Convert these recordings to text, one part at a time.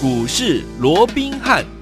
股市罗宾汉。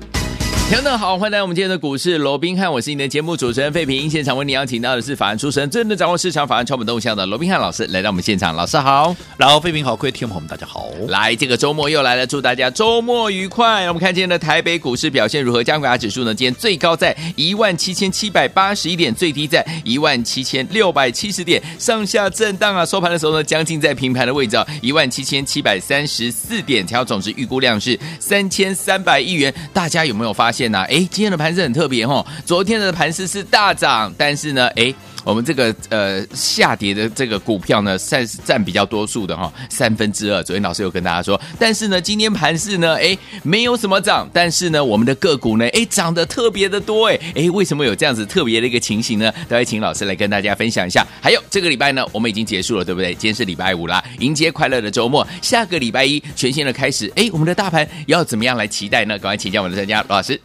听众好，欢迎来我们今天的股市罗宾汉，我是你的节目主持人费平。现场为你邀请到的是法案出身、真的掌握市场法案、超本动向的罗宾汉老师来到我们现场，老师好，然后费平好，各位听众朋友们大家好。来，这个周末又来了，祝大家周末愉快。我们看今天的台北股市表现如何？加权指数呢？今天最高在一万七千七百八十一点，最低在一万七千六百七十点，上下震荡啊。收盘的时候呢，将近在平盘的位置啊，一万七千七百三十四点，条总值预估量是三千三百亿元。大家有没有发现呢、啊？哎，今天的。盘势很特别哈，昨天的盘势是大涨，但是呢，哎，我们这个呃下跌的这个股票呢，算是占比较多数的哈，三分之二。昨天老师有跟大家说，但是呢，今天盘势呢，哎，没有什么涨，但是呢，我们的个股呢，哎，涨得特别的多，哎，哎，为什么有这样子特别的一个情形呢？待会请老师来跟大家分享一下。还有这个礼拜呢，我们已经结束了，对不对？今天是礼拜五啦，迎接快乐的周末。下个礼拜一全新的开始，哎，我们的大盘要怎么样来期待呢？赶快请教我们的专家罗老师。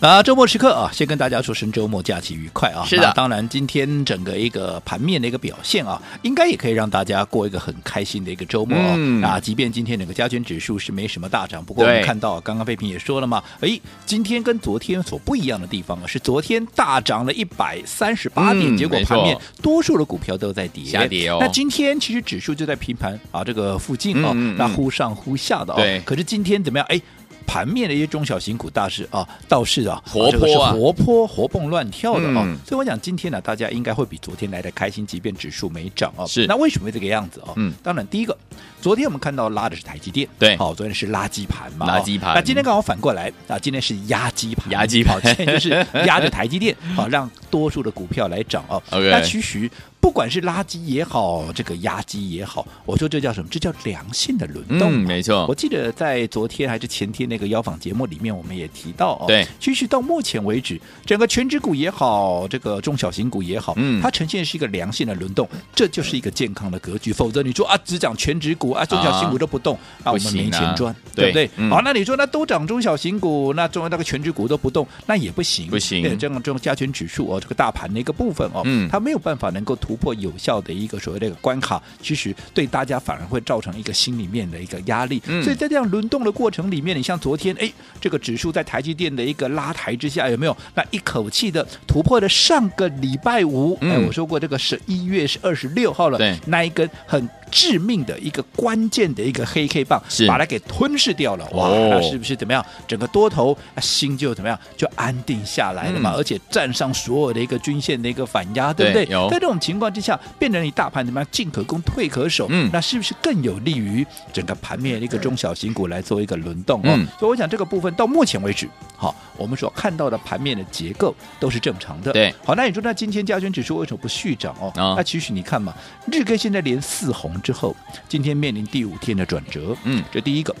啊，周末时刻啊，先跟大家说声周末假期愉快啊！是的，当然今天整个一个盘面的一个表现啊，应该也可以让大家过一个很开心的一个周末啊。嗯、啊，即便今天整个加权指数是没什么大涨，不过我们看到刚刚费平也说了嘛，哎，今天跟昨天所不一样的地方啊，是昨天大涨了一百三十八点，嗯、结果盘面多数的股票都在跌，下跌哦。那今天其实指数就在平盘啊这个附近啊，那忽上忽下的啊。对。可是今天怎么样？哎。盘面的一些中小型股大势啊，倒是啊，活泼啊，活泼活蹦乱跳的啊，嗯、所以我想今天呢，大家应该会比昨天来的开心，即便指数没涨啊。是，那为什么会这个样子啊？嗯，当然第一个，昨天我们看到拉的是台积电，对，好，昨天是垃圾盘嘛，垃圾盘。那今天刚好反过来啊，今天是压机盘，压机盘，今天就是压着台积电，好，让多数的股票来涨哦。那其实。不管是垃圾也好，这个压机也好，我说这叫什么？这叫良性的轮动。嗯，没错。我记得在昨天还是前天那个邀访节目里面，我们也提到哦。对，其实到目前为止，整个全职股也好，这个中小型股也好，嗯，它呈现是一个良性的轮动，这就是一个健康的格局。否则你说啊，只讲全职股啊，中小型股都不动，那、啊、我们没钱赚，对不对？嗯、好，那你说那都涨中小型股，那中那个权值股都不动，那也不行，不行。这样这种加权指数哦，这个大盘的一个部分哦，嗯，它没有办法能够突破有效的。一个所谓的一个关卡，其实对大家反而会造成一个心里面的一个压力。嗯、所以在这样轮动的过程里面，你像昨天，哎，这个指数在台积电的一个拉抬之下，有没有那一口气的突破了上个礼拜五？嗯、哎，我说过这个十一月是二十六号了，对那一根很致命的一个关键的一个黑 K 棒，把它给吞噬掉了。哇，哦、那是不是怎么样？整个多头心就怎么样？就安定下来了嘛？嗯、而且站上所有的一个均线的一个反压，对不对？有在这种情况之下，变成。你大盘怎么样？进可攻，退可守。嗯，那是不是更有利于整个盘面的一个中小型股来做一个轮动？嗯，所以我想这个部分到目前为止，好，我们所看到的盘面的结构都是正常的。对，好，那你说那今天加权指数为什么不续涨哦？那其实你看嘛，日 K 现在连四红之后，今天面临第五天的转折。嗯，这第一个，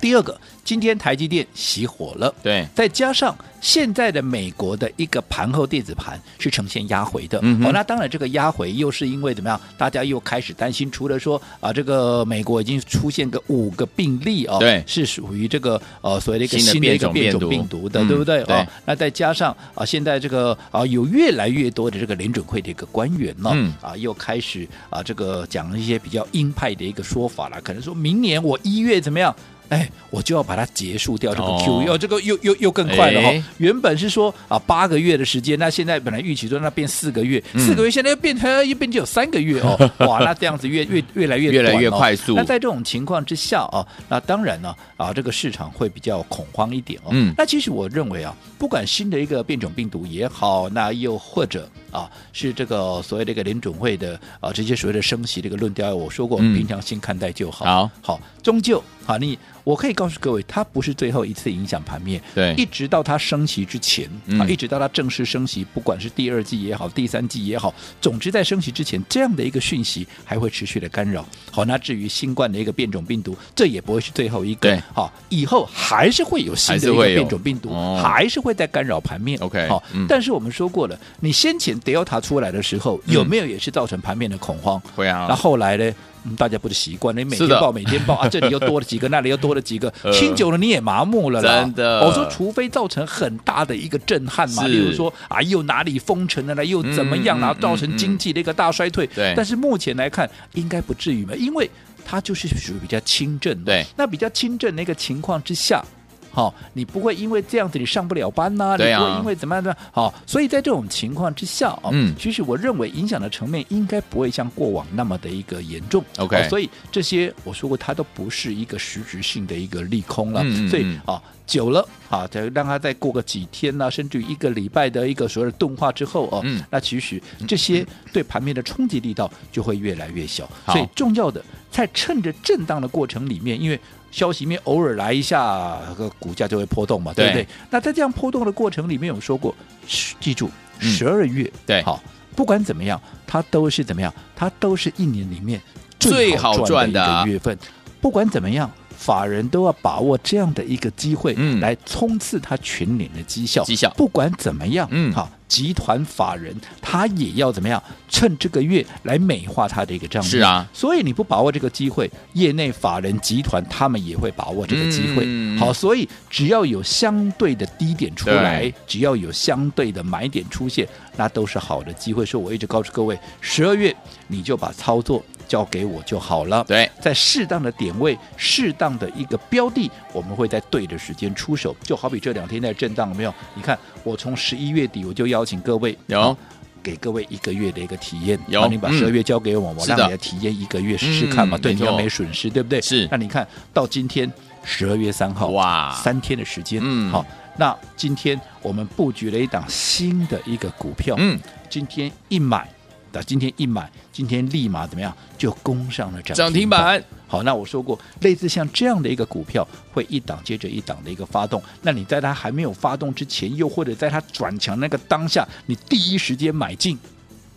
第二个。今天台积电熄火了，对，再加上现在的美国的一个盘后电子盘是呈现压回的，嗯哼，哦，那当然这个压回又是因为怎么样？大家又开始担心，除了说啊，这个美国已经出现个五个病例哦，对，是属于这个呃所谓的一个新的一个变种病毒的，对不对？哦，那再加上啊，现在这个啊有越来越多的这个联准会的一个官员呢，嗯，啊又开始啊这个讲一些比较鹰派的一个说法了，可能说明年我一月怎么样？哎，我就要把它结束掉这个 Q，要、哦、这个又又又更快了哈。哎、原本是说啊八个月的时间，那现在本来预期说那变四个月，嗯、四个月现在又变成一变就有三个月哦。哇，那这样子越越越来越、哦、越来越快速。那在这种情况之下啊，那当然呢啊，这个市场会比较恐慌一点哦。嗯，那其实我认为啊，不管新的一个变种病毒也好，那又或者啊是这个所谓这个联准会的啊这些所谓的升息这个论调，我说过，平常心看待就好。好、终究好你。我可以告诉各位，它不是最后一次影响盘面，对，一直到它升息之前，啊，一直到它正式升息，不管是第二季也好，第三季也好，总之在升息之前，这样的一个讯息还会持续的干扰。好，那至于新冠的一个变种病毒，这也不会是最后一个，对，好，以后还是会有新的一个变种病毒，还是会在干扰盘面。OK，好，但是我们说过了，你先前 Delta 出来的时候，有没有也是造成盘面的恐慌？会啊，那后来呢？嗯，大家不是习惯，你每天报每天报啊，这里又多了几个，那里又多了几个，听久了你也麻木了啦。真的，我说除非造成很大的一个震撼嘛，例如说啊，又哪里封城了呢，又怎么样，然后造成经济的一个大衰退。对，但是目前来看，应该不至于嘛，因为。它就是属于比较轻症的。对，那比较轻症的一个情况之下。好、哦，你不会因为这样子你上不了班呐、啊？啊，你不会因为怎么样的？好、哦，所以在这种情况之下啊，嗯，其实我认为影响的层面应该不会像过往那么的一个严重。OK，、哦、所以这些我说过，它都不是一个实质性的一个利空了。嗯嗯嗯，所以啊，久了啊，再让它再过个几天呐、啊，甚至于一个礼拜的一个所谓的钝化之后哦，嗯、那其实这些对盘面的冲击力道就会越来越小。所以重要的在趁着震荡的过程里面，因为。消息面偶尔来一下，个股价就会波动嘛，对，对不对？那在这样波动的过程里面，有说过，记住，十二月、嗯、对，好，不管怎么样，它都是怎么样，它都是一年里面最好赚的一个月份。不管怎么样，法人都要把握这样的一个机会，嗯，来冲刺它全年的绩效。绩效不管怎么样，嗯，好。集团法人他也要怎么样？趁这个月来美化他的一个账面。是啊，所以你不把握这个机会，业内法人集团他们也会把握这个机会。嗯、好，所以只要有相对的低点出来，只要有相对的买点出现，那都是好的机会。所以我一直告诉各位，十二月你就把操作交给我就好了。对，在适当的点位、适当的一个标的，我们会在对的时间出手。就好比这两天在震荡，有没有？你看，我从十一月底我就邀请各位有给各位一个月的一个体验。有，你把十二月交给我，嗯、我让你来体验一个月试试看嘛。对，你又没损失，对不对？是。那你看到今天十二月三号，哇，三天的时间，嗯，好。那今天我们布局了一档新的一个股票，嗯，今天一买。那今天一买，今天立马怎么样就攻上了涨涨停板？好，那我说过，类似像这样的一个股票，会一档接着一档的一个发动。那你在它还没有发动之前，又或者在它转强那个当下，你第一时间买进，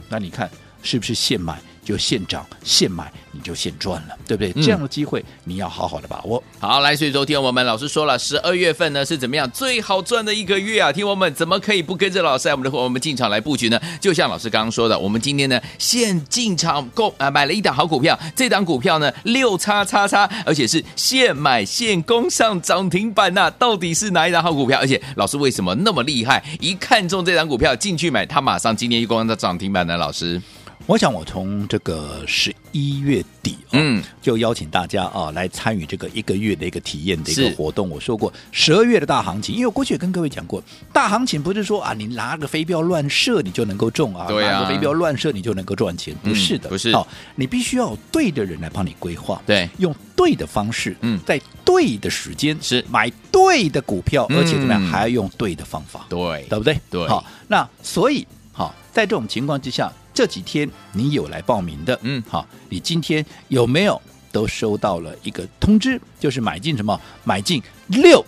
那你看是不是现买？就现涨现买，你就现赚了，对不对？嗯、这样的机会你要好好的把握。好，来，所以昨天我们老师说了，十二月份呢是怎么样最好赚的一个月啊？听我们怎么可以不跟着老师我们的我们进场来布局呢？就像老师刚刚说的，我们今天呢现进场购啊、呃、买了一档好股票，这档股票呢六叉叉叉，而且是现买现攻上涨停板呐、啊！到底是哪一档好股票？而且老师为什么那么厉害？一看中这档股票进去买，他马上今天一攻上涨停板呢？老师。我想，我从这个十一月底，嗯，就邀请大家啊来参与这个一个月的一个体验的一个活动。我说过，十二月的大行情，因为我过去也跟各位讲过，大行情不是说啊，你拿个飞镖乱射你就能够中啊，对啊，拿个飞镖乱射你就能够赚钱，不是的，不是。好，你必须要有对的人来帮你规划，对，用对的方式，嗯，在对的时间是买对的股票，而且怎么样，还要用对的方法，对，对不对？对。好，那所以好，在这种情况之下。这几天你有来报名的，嗯，好，你今天有没有都收到了一个通知？就是买进什么？买进六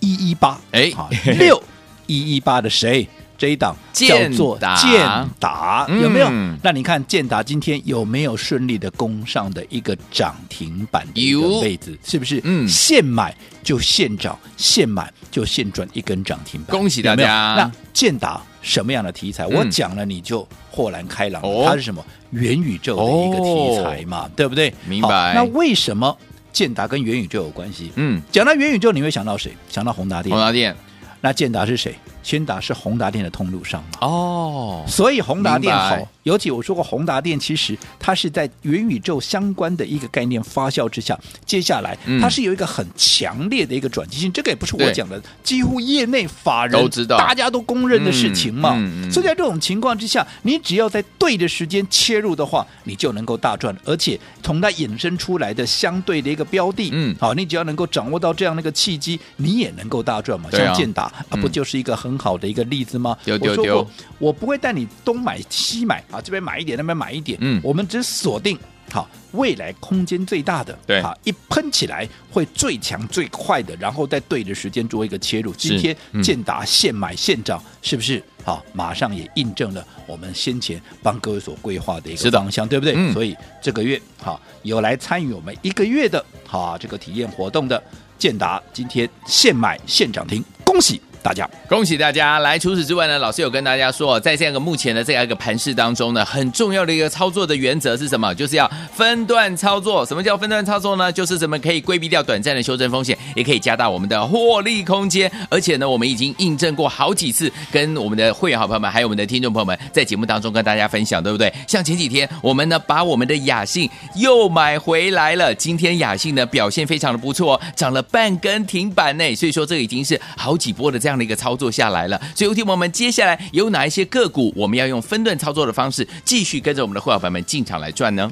一一八，哎，好，六一一八的谁？这一档叫做建达，有没有？嗯、那你看建达今天有没有顺利的攻上的一个涨停板的一个位置？是不是？嗯，现买就现涨，现买就现赚一根涨停板。恭喜大家！那建达什么样的题材？我讲了你就豁然开朗。它是什么？元宇宙的一个题材嘛，对不对？明白。那为什么建达跟元宇宙有关系？嗯，讲到元宇宙，你会想到谁？想到宏达电。宏达电。那建达是谁？千达是宏达电的通路商嘛？哦，所以宏达电好。尤其我说过，宏达电其实它是在元宇宙相关的一个概念发酵之下，接下来它是有一个很强烈的一个转机性。这个也不是我讲的，几乎业内法人都知道，大家都公认的事情嘛。所以在这种情况之下，你只要在对的时间切入的话，你就能够大赚。而且从它衍生出来的相对的一个标的，嗯，好，你只要能够掌握到这样的一个契机，你也能够大赚嘛。像建达啊，不就是一个很好的一个例子吗？丢丢丢，我不会带你东买西买。啊，这边买一点，那边买一点，嗯，我们只锁定好未来空间最大的，对，啊，一喷起来会最强最快的，然后在对的时间做一个切入。今天建达现买现涨，是不是？好，马上也印证了我们先前帮各位所规划的一个方向，对不对？嗯，所以这个月好有来参与我们一个月的哈这个体验活动的建达，今天现买现涨停，恭喜！大家。恭喜大家！来，除此之外呢，老师有跟大家说，在这样一个目前的这样一个盘势当中呢，很重要的一个操作的原则是什么？就是要分段操作。什么叫分段操作呢？就是怎么可以规避掉短暂的修正风险，也可以加大我们的获利空间。而且呢，我们已经印证过好几次，跟我们的会员好朋友们，还有我们的听众朋友们，在节目当中跟大家分享，对不对？像前几天，我们呢把我们的雅信又买回来了。今天雅信呢表现非常的不错，涨了半根停板呢。所以说，这已经是好几波的这样的一个操作下来了。所以，有听我们接下来有哪一些个股，我们要用分段操作的方式，继续跟着我们的会员朋友们进场来赚呢？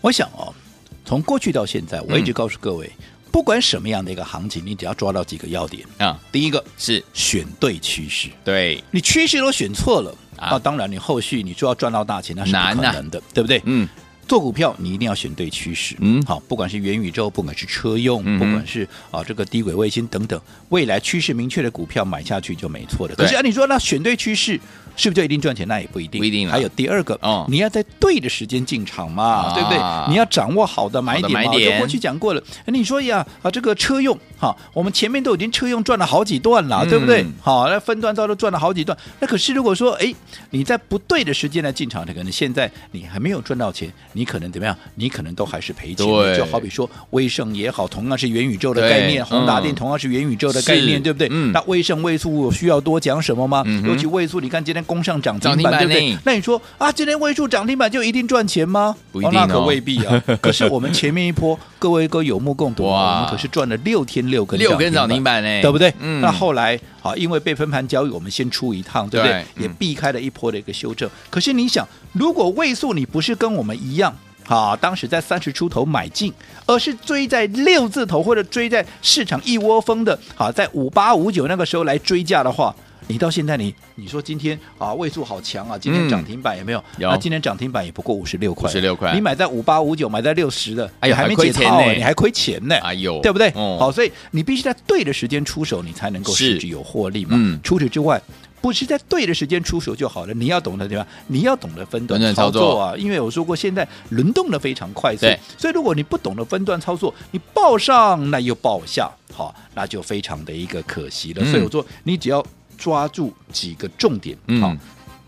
我想哦，从过去到现在，我一直告诉各位，嗯、不管什么样的一个行情，你只要抓到几个要点啊。第一个是选对趋势，对你趋势都选错了啊，当然你后续你说要赚到大钱那是不可能的，啊、对不对？嗯。做股票，你一定要选对趋势。嗯，好，不管是元宇宙，不管是车用，嗯、不管是啊这个低轨卫星等等，未来趋势明确的股票买下去就没错的。可是按你说，那选对趋势。是不是就一定赚钱？那也不一定，不一定。还有第二个，哦，你要在对的时间进场嘛，对不对？你要掌握好的买点嘛。就过去讲过了。你说呀，啊，这个车用哈，我们前面都已经车用赚了好几段了，对不对？好，那分段到都赚了好几段。那可是如果说，哎，你在不对的时间来进场，可能现在你还没有赚到钱，你可能怎么样？你可能都还是赔钱。就好比说威盛也好，同样是元宇宙的概念；宏达电同样是元宇宙的概念，对不对？嗯。那威盛位数需要多讲什么吗？尤其位数，你看今天。攻上涨停板，对不对？那你说啊，今天位数涨停板就一定赚钱吗？不一定，那可未必啊。可是我们前面一波，各位哥有目共睹，我们可是赚了六天六根六根涨停板呢，对不对？嗯那后来好，因为被分盘交易，我们先出一趟，对不对？也避开了一波的一个修正。可是你想，如果位数你不是跟我们一样，啊，当时在三十出头买进，而是追在六字头或者追在市场一窝蜂的，好，在五八五九那个时候来追价的话。你到现在你，你你说今天啊，位数好强啊，今天涨停板有没有？那今天涨停板也不过五十六块，五十六块。你买在五八五九，买在六十的，哎呦，还没解套呢，你还亏钱呢，哎呦，对不对？哦、好，所以你必须在对的时间出手，你才能够实质有获利嘛。嗯。除此之外，不是在对的时间出手就好了，你要懂得对吧？你要懂得分段操作啊，作因为我说过，现在轮动的非常快速，所以如果你不懂得分段操作，你报上那又报下，好，那就非常的一个可惜了。嗯、所以我说，你只要。抓住几个重点，好，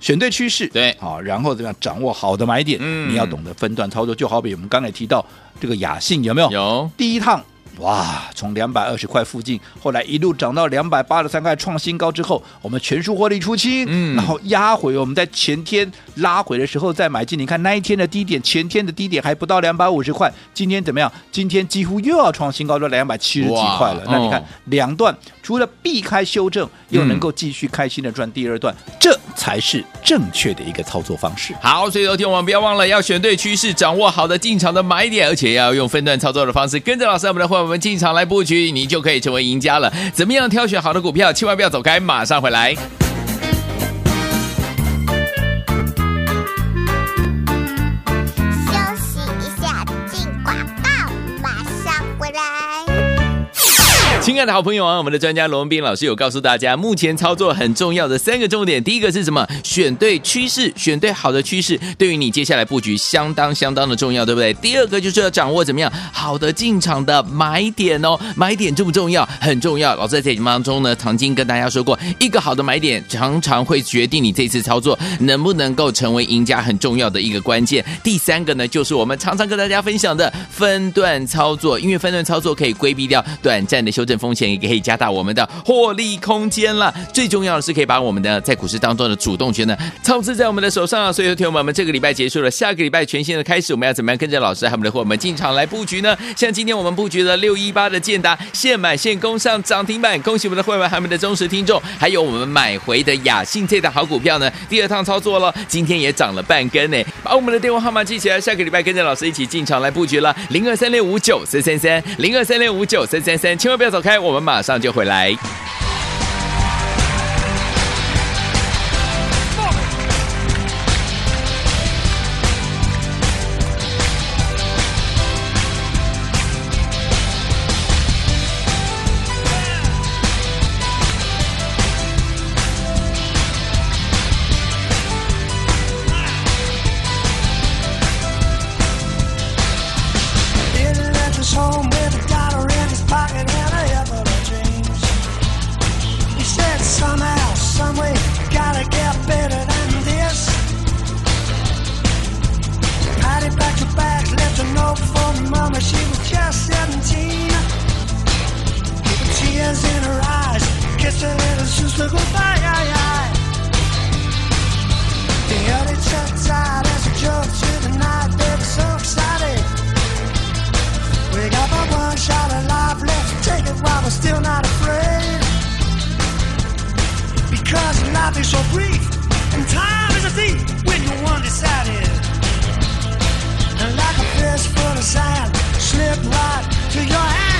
选对趋势，对，好，然后怎么样掌握好的买点？嗯，你要懂得分段操作，就好比我们刚才提到这个雅信有没有？有，第一趟。哇，从两百二十块附近，后来一路涨到两百八十三块，创新高之后，我们全数获利出清，嗯，然后压回，我们在前天拉回的时候再买进，你看那一天的低点，前天的低点还不到两百五十块，今天怎么样？今天几乎又要创新高，到两百七十几块了。那你看、哦、两段，除了避开修正，又能够继续开心的赚第二段，嗯、这才是正确的一个操作方式。好，所以昨天我们不要忘了要选对趋势，掌握好的进场的买点，而且要用分段操作的方式，跟着老师我们的会。我们进场来布局，你就可以成为赢家了。怎么样挑选好的股票？千万不要走开，马上回来。亲爱的好朋友啊，我们的专家罗文斌老师有告诉大家，目前操作很重要的三个重点。第一个是什么？选对趋势，选对好的趋势，对于你接下来布局相当相当的重要，对不对？第二个就是要掌握怎么样好的进场的买点哦，买点重不重要？很重要。老师在节目当中呢，曾经跟大家说过，一个好的买点常常会决定你这次操作能不能够成为赢家很重要的一个关键。第三个呢，就是我们常常跟大家分享的分段操作，因为分段操作可以规避掉短暂的修正。风险也可以加大我们的获利空间了。最重要的是可以把我们的在股市当中的主动权呢操持在我们的手上啊！所以，听我们这个礼拜结束了，下个礼拜全新的开始，我们要怎么样跟着老师和我们的伙伴们进场来布局呢？像今天我们布局了六一八的建达，现买现攻上涨停板，恭喜我们的会员和我们的忠实听众，还有我们买回的雅信这档好股票呢，第二趟操作了，今天也涨了半根呢。把我们的电话号码记起来，下个礼拜跟着老师一起进场来布局了，零二三六五九三三三，零二三六五九三三三，千万不要走开。我们马上就回来。Tears in her eyes. Kiss a little sister goodbye. The early church out as a joke to the night. Baby, so excited. We got but one shot of life. Let's take it while we're still not afraid. Because life is so brief and time is a thief when you're one decided. And like a fistful of sand, slip right to your hands.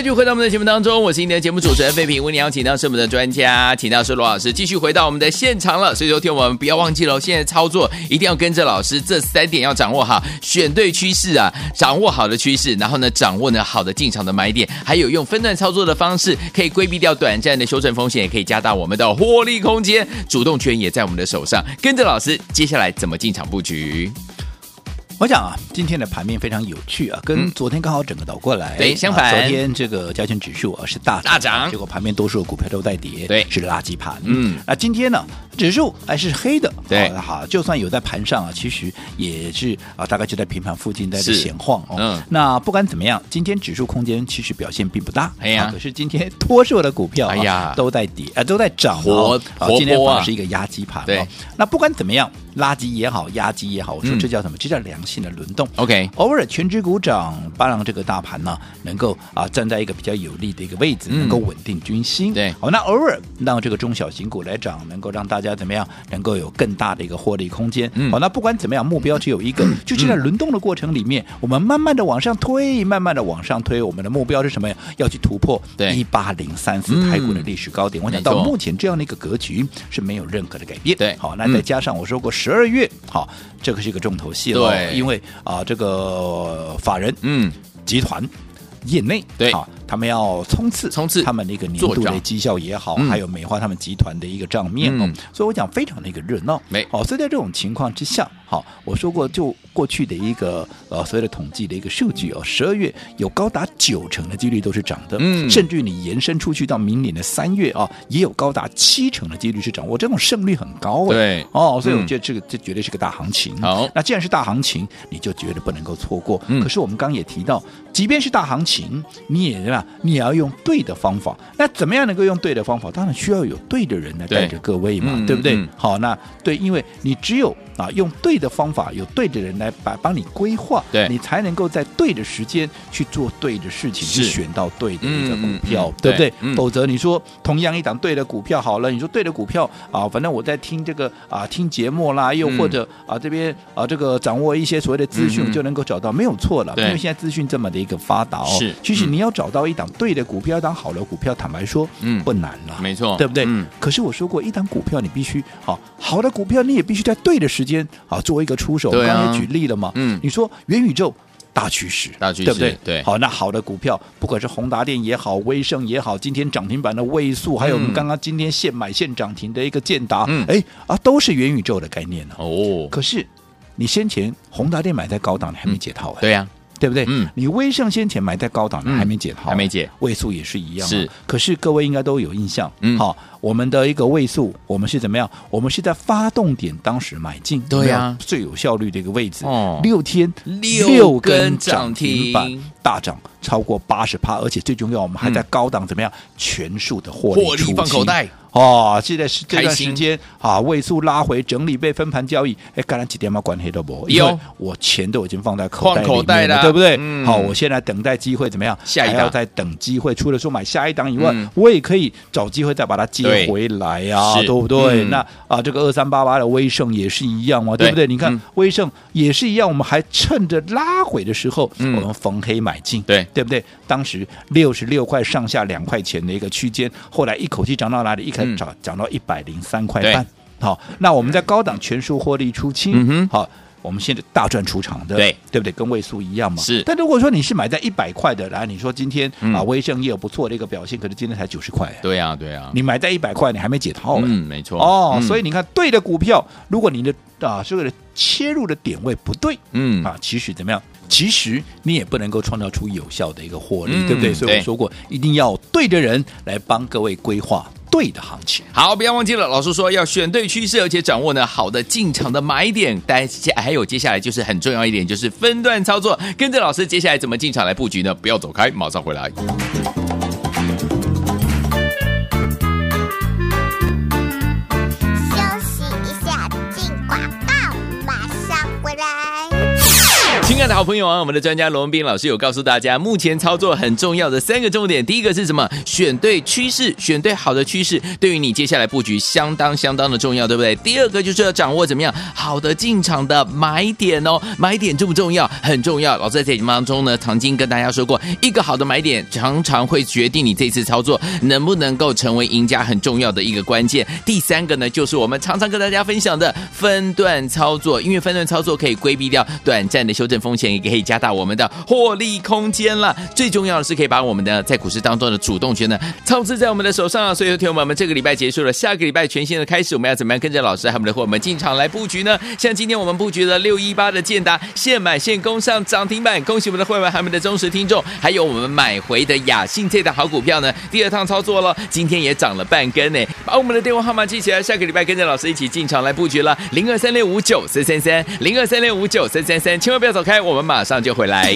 继续回到我们的节目当中，我是今天的节目主持人费平，为你邀请到是我们的专家，请到是罗老师，继续回到我们的现场了。所以，昨天我们不要忘记了，现在操作一定要跟着老师，这三点要掌握好，选对趋势啊，掌握好的趋势，然后呢，掌握呢好的进场的买点，还有用分段操作的方式，可以规避掉短暂的修正风险，也可以加大我们的获利空间，主动权也在我们的手上。跟着老师，接下来怎么进场布局？我讲啊，今天的盘面非常有趣啊，跟昨天刚好整个倒过来。对，相反，昨天这个加权指数啊是大大涨，结果盘面多数的股票都在跌，对，是垃圾盘。嗯，那今天呢，指数还是黑的，对，好，就算有在盘上啊，其实也是啊，大概就在平盘附近在这闲晃哦。嗯，那不管怎么样，今天指数空间其实表现并不大。哎呀，可是今天多数的股票，哎呀，都在跌啊，都在涨，活啊，今天反而是一个压机盘。对，那不管怎么样，垃圾也好，压机也好，我说这叫什么？这叫良性的轮动。OK，偶尔全指股涨，巴让这个大盘呢能够啊站在一个比较有利的一个位置，能够稳定军心。对，好，那偶尔让这个中小型股来涨，能够让大家怎么样？能够有更大的一个获利空间。好，那不管怎么样，目标只有一个，就是在轮动的过程里面，我们慢慢的往上推，慢慢的往上推，我们的目标是什么呀？要去突破一八零三四台股的历史高点。我想到目前这样的一个格局是没有任何的改变。对，好，那再加上我说过十二月，好，这个是一个重头戏了。对，因为啊这个。法人嗯，集团业内对啊，他们要冲刺冲刺他们的一个年度的绩效也好，还有美化他们集团的一个账面哦，所以我讲非常的一个热闹。没好，所以在这种情况之下，好，我说过就过去的一个呃所谓的统计的一个数据哦，十二月有高达九成的几率都是涨的，嗯，甚至你延伸出去到明年的三月啊，也有高达七成的几率是涨，我这种胜率很高哎，对。哦，所以我觉得这个这绝对是个大行情。好，那既然是大行情，你就绝对不能够错过。可是我们刚刚也提到，即便是大行情，你也对吧？你也要用对的方法。那怎么样能够用对的方法？当然需要有对的人来带着各位嘛，对不对？好，那对，因为你只有啊用对的方法，有对的人来把帮你规划，对，你才能够在对的时间去做对的事情，去选到对的一个股票，对不对？否则你说同样一档对的股票好了，你说对的股票啊，反正我在听这个啊听节目啦，又或者啊这边啊这个掌握一些所谓的资讯，就能够找到，没有错了。因为现在资讯这么的一个发达哦，是，其实你要找到一档对的股票，一档好的股票，坦白说，嗯，不难了，没错，对不对？嗯。可是我说过，一档股票你必须好好的股票，你也必须在对的时间啊做一个出手。我刚才举例了嘛，嗯，你说元宇宙大趋势，大趋势，对不对？对。好，那好的股票，不管是宏达电也好，威盛也好，今天涨停板的位数，还有我们刚刚今天现买现涨停的一个建达，嗯，哎啊，都是元宇宙的概念呢。哦。可是你先前宏达电买在高档，你还没解套哎。对呀。对不对？嗯，你威盛先前买在高档的还没解套，还没解，位数也是一样。是，可是各位应该都有印象，嗯，好，我们的一个位数，我们是怎么样？我们是在发动点当时买进，对呀、啊，最有效率的一个位置。哦，六天六根涨停。板大涨超过八十趴，而且最重要，我们还在高档怎么样？嗯、全数的获利，获利放口袋。哦，现在是这段时间啊，位数拉回整理被分盘交易，哎，干了几天嘛关系都没有，因为我钱都已经放在口袋里面了，口袋了对不对？嗯、好，我现在等待机会怎么样？下一档。还要再等机会，除了说买下一档以外，嗯、我也可以找机会再把它接回来呀、啊，对，对不对？嗯、那啊，这个二三八八的威盛也是一样嘛，对，对不对？你看、嗯、威盛也是一样，我们还趁着拉回的时候，嗯、我们逢黑买进，对对不对？当时六十六块上下两块钱的一个区间，后来一口气涨到哪里？一开始涨涨到一百零三块半。好，那我们在高档全数获利出清。嗯、好，我们现在大赚出场的，对对不对？跟位数一样嘛。是。但如果说你是买在一百块的，来，你说今天、嗯、啊，威盛也有不错的一个表现，可是今天才九十块。对呀、啊，对呀、啊。你买在一百块，你还没解套。嗯，没错。哦，嗯、所以你看，对的股票，如果你的啊，这个切入的点位不对，嗯啊，其实怎么样？其实你也不能够创造出有效的一个获利，嗯、对不对？所以我说过，一定要对的人来帮各位规划对的行情。好，不要忘记了，老师说要选对趋势，而且掌握呢好的进场的买点。大家还有接下来就是很重要一点，就是分段操作。跟着老师，接下来怎么进场来布局呢？不要走开，马上回来。亲爱的好朋友啊，我们的专家罗文斌老师有告诉大家，目前操作很重要的三个重点。第一个是什么？选对趋势，选对好的趋势，对于你接下来布局相当相当的重要，对不对？第二个就是要掌握怎么样好的进场的买点哦，买点重不重要？很重要。老师在节目当中呢，曾经跟大家说过，一个好的买点常常会决定你这次操作能不能够成为赢家，很重要的一个关键。第三个呢，就是我们常常跟大家分享的分段操作，因为分段操作可以规避掉短暂的修正风。风险也可以加大我们的获利空间了。最重要的是，可以把我们的在股市当中的主动权呢，操持在我们的手上啊。所以，说，听友们，这个礼拜结束了，下个礼拜全新的开始，我们要怎么样跟着老师还有我们的伙伴们进场来布局呢？像今天我们布局了六一八的建达，现买现攻上涨停板，恭喜我们的会员还有我们的忠实听众，还有我们买回的雅信这档好股票呢，第二趟操作了，今天也涨了半根呢。把我们的电话号码记起来，下个礼拜跟着老师一起进场来布局了，零二三六五九三三三，零二三六五九三三三，千万不要走开。我们马上就回来。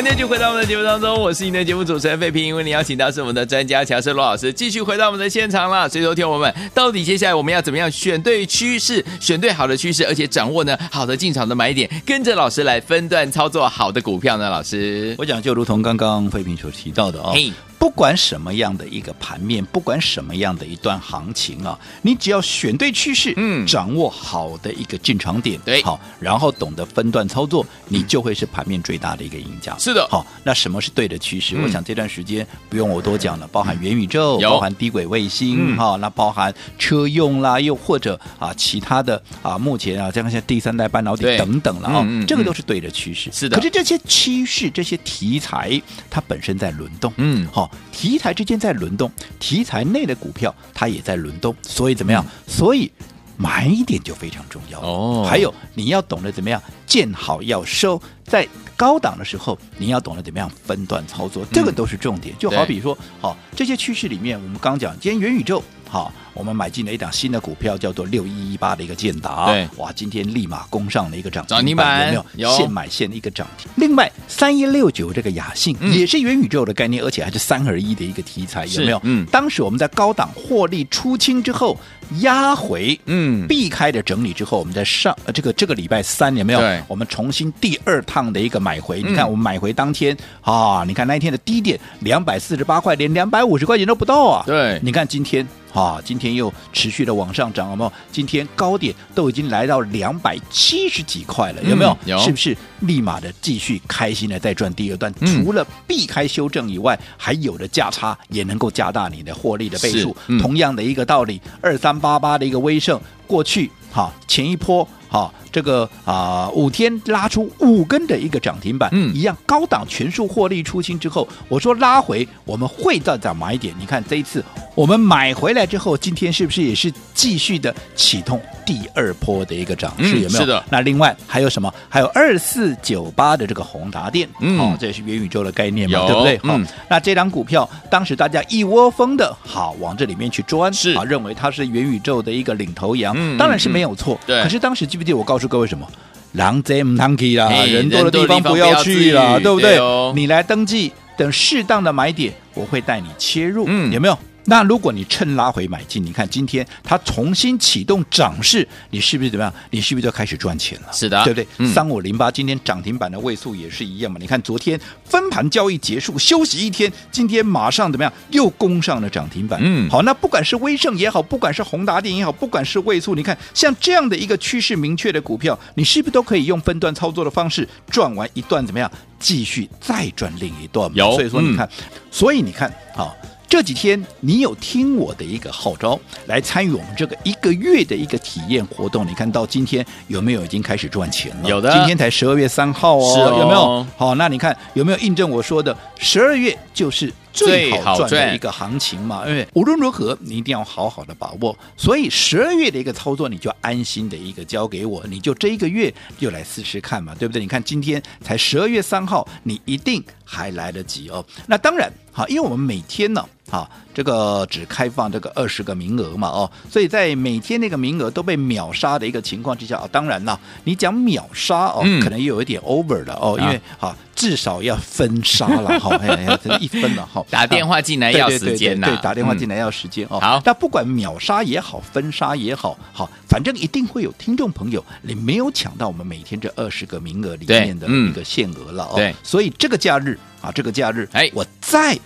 今天就回到我们的节目当中，我是您的节目主持人费平，因为您邀请到是我们的专家乔世罗老师，继续回到我们的现场了。所以，说听我们到底接下来我们要怎么样选对趋势，选对好的趋势，而且掌握呢好的进场的买点，跟着老师来分段操作好的股票呢？老师，我讲就如同刚刚费平所提到的啊、哦。Hey. 不管什么样的一个盘面，不管什么样的一段行情啊，你只要选对趋势，嗯，掌握好的一个进场点，对，好，然后懂得分段操作，你就会是盘面最大的一个赢家。是的，好，那什么是对的趋势？嗯、我想这段时间不用我多讲了，包含元宇宙，嗯、包含低轨卫星，哈、嗯，那包含车用啦，又或者啊其他的啊，目前啊，像像第三代半导体等等了啊，这个都是对的趋势。是的，可是这些趋势、这些题材，它本身在轮动，嗯，好。题材之间在轮动，题材内的股票它也在轮动，所以怎么样？嗯、所以买点就非常重要哦。还有你要懂得怎么样见好要收，在高档的时候你要懂得怎么样分段操作，这个都是重点。嗯、就好比说，好、哦、这些趋势里面，我们刚讲今天元宇宙。好，我们买进了一档新的股票，叫做六一一八的一个建达。对，哇，今天立马攻上了一个涨停板，有没有？有现买现的一个涨停。另外，三一六九这个雅信也是元宇宙的概念，而且还是三合一的一个题材，有没有？嗯，当时我们在高档获利出清之后，压回，嗯，避开的整理之后，我们在上呃这个这个礼拜三有没有？对，我们重新第二趟的一个买回。你看，我们买回当天啊，你看那一天的低点两百四十八块，连两百五十块钱都不到啊。对，你看今天。啊，今天又持续的往上涨，有没有？今天高点都已经来到两百七十几块了，有没有？嗯、有，是不是立马的继续开心的再赚第二段？嗯、除了避开修正以外，还有的价差也能够加大你的获利的倍数。嗯、同样的一个道理，二三八八的一个威盛，过去哈前一波。好、哦、这个啊、呃、五天拉出五根的一个涨停板，嗯，一样高档全数获利出清之后，我说拉回我们会再涨买点。你看这一次我们买回来之后，今天是不是也是继续的启动第二波的一个涨势？嗯、有没有？是的。那另外还有什么？还有二四九八的这个宏达电，嗯，哦，这也是元宇宙的概念嘛，对不对？好、嗯哦，那这张股票当时大家一窝蜂的好往这里面去钻，是啊，认为它是元宇宙的一个领头羊，嗯，当然是没有错。对、嗯。可是当时记不记得我告诉各位什么？狼贼唔通去啦，人多的地方不要去啦，对不对？对哦、你来登记，等适当的买点，我会带你切入，嗯，有没有？那如果你趁拉回买进，你看今天它重新启动涨势，你是不是怎么样？你是不是就开始赚钱了？是的，对不对？三五零八今天涨停板的位数也是一样嘛？你看昨天分盘交易结束，休息一天，今天马上怎么样？又攻上了涨停板。嗯，好，那不管是威盛也好，不管是宏达电也好，不管是位数，你看像这样的一个趋势明确的股票，你是不是都可以用分段操作的方式赚完一段怎么样？继续再赚另一段？有，所以说你看，嗯、所以你看，好。这几天你有听我的一个号召，来参与我们这个一个月的一个体验活动？你看到今天有没有已经开始赚钱了？有的，今天才十二月三号哦，有没有？好，那你看有没有印证我说的十二月就是最好赚的一个行情嘛？因为无论如何你一定要好好的把握，所以十二月的一个操作你就安心的一个交给我，你就这一个月就来试试看嘛，对不对？你看今天才十二月三号，你一定还来得及哦。那当然好，因为我们每天呢。好，这个只开放这个二十个名额嘛，哦，所以在每天那个名额都被秒杀的一个情况之下啊，当然了，你讲秒杀哦，嗯、可能又有一点 over 了哦，因为好至少要分杀了哈，要一分了哈，打电话进来要时间呐，对，打电话进来要时间哦。好、嗯，那不管秒杀也好，分杀也好，好，反正一定会有听众朋友你没有抢到我们每天这二十个名额里面的一个限额了哦，对，所以这个假日啊，这个假日，哎，我再。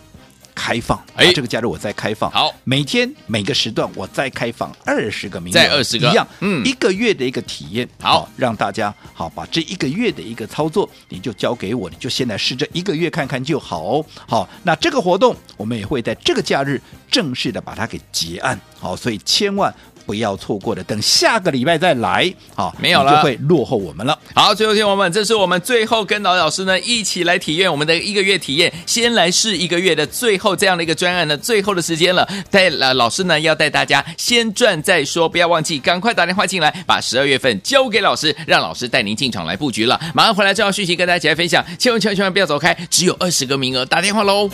开放，哎，这个假日我再开放，好，每天每个时段我再开放二十个名额，再二十个，一样，嗯，一个月的一个体验，好，让大家好把这一个月的一个操作，你就交给我，你就先来试这一个月看看就好，好，那这个活动我们也会在这个假日正式的把它给结案，好，所以千万。不要错过的，等下个礼拜再来，好，没有了，就会落后我们了。好，最后听我们，这是我们最后跟老老师呢一起来体验我们的一个月体验，先来试一个月的最后这样的一个专案的最后的时间了。带老老师呢要带大家先赚再说，不要忘记，赶快打电话进来，把十二月份交给老师，让老师带您进场来布局了。马上回来这条讯息跟大家一起来分享，千万千万千万不要走开，只有二十个名额，打电话喽。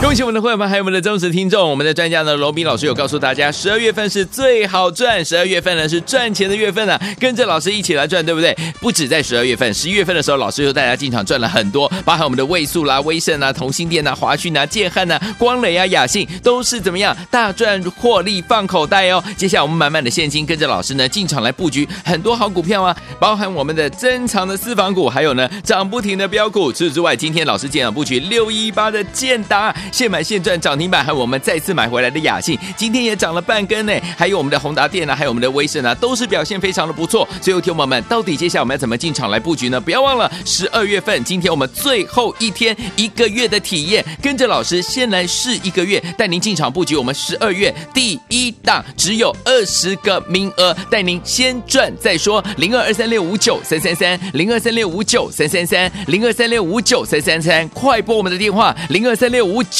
恭喜我们的会员们，还有我们的忠实听众。我们的专家呢，罗宾老师有告诉大家，十二月份是最好赚，十二月份呢是赚钱的月份啊，跟着老师一起来赚，对不对？不止在十二月份，十一月份的时候，老师又带大家进场赚了很多，包含我们的位数啦、威盛啊、同心电啊、华讯啊、建汉啊、光磊啊、雅信，都是怎么样大赚获利放口袋哦。接下来我们满满的现金，跟着老师呢进场来布局很多好股票啊，包含我们的珍藏的私房股，还有呢涨不停的标股。除此之外，今天老师进场布局六一八的建达。现买现赚涨停板，还有我们再次买回来的雅信，今天也涨了半根呢。还有我们的宏达电啊，还有我们的威盛啊，都是表现非常的不错。最后，听友们，到底接下来我们要怎么进场来布局呢？不要忘了十二月份，今天我们最后一天一个月的体验，跟着老师先来试一个月，带您进场布局我们十二月第一档，只有二十个名额，带您先赚再说。零二二三六五九三三三，零二三六五九三三三，零二三六五九三三三，快拨我们的电话零二三六五九。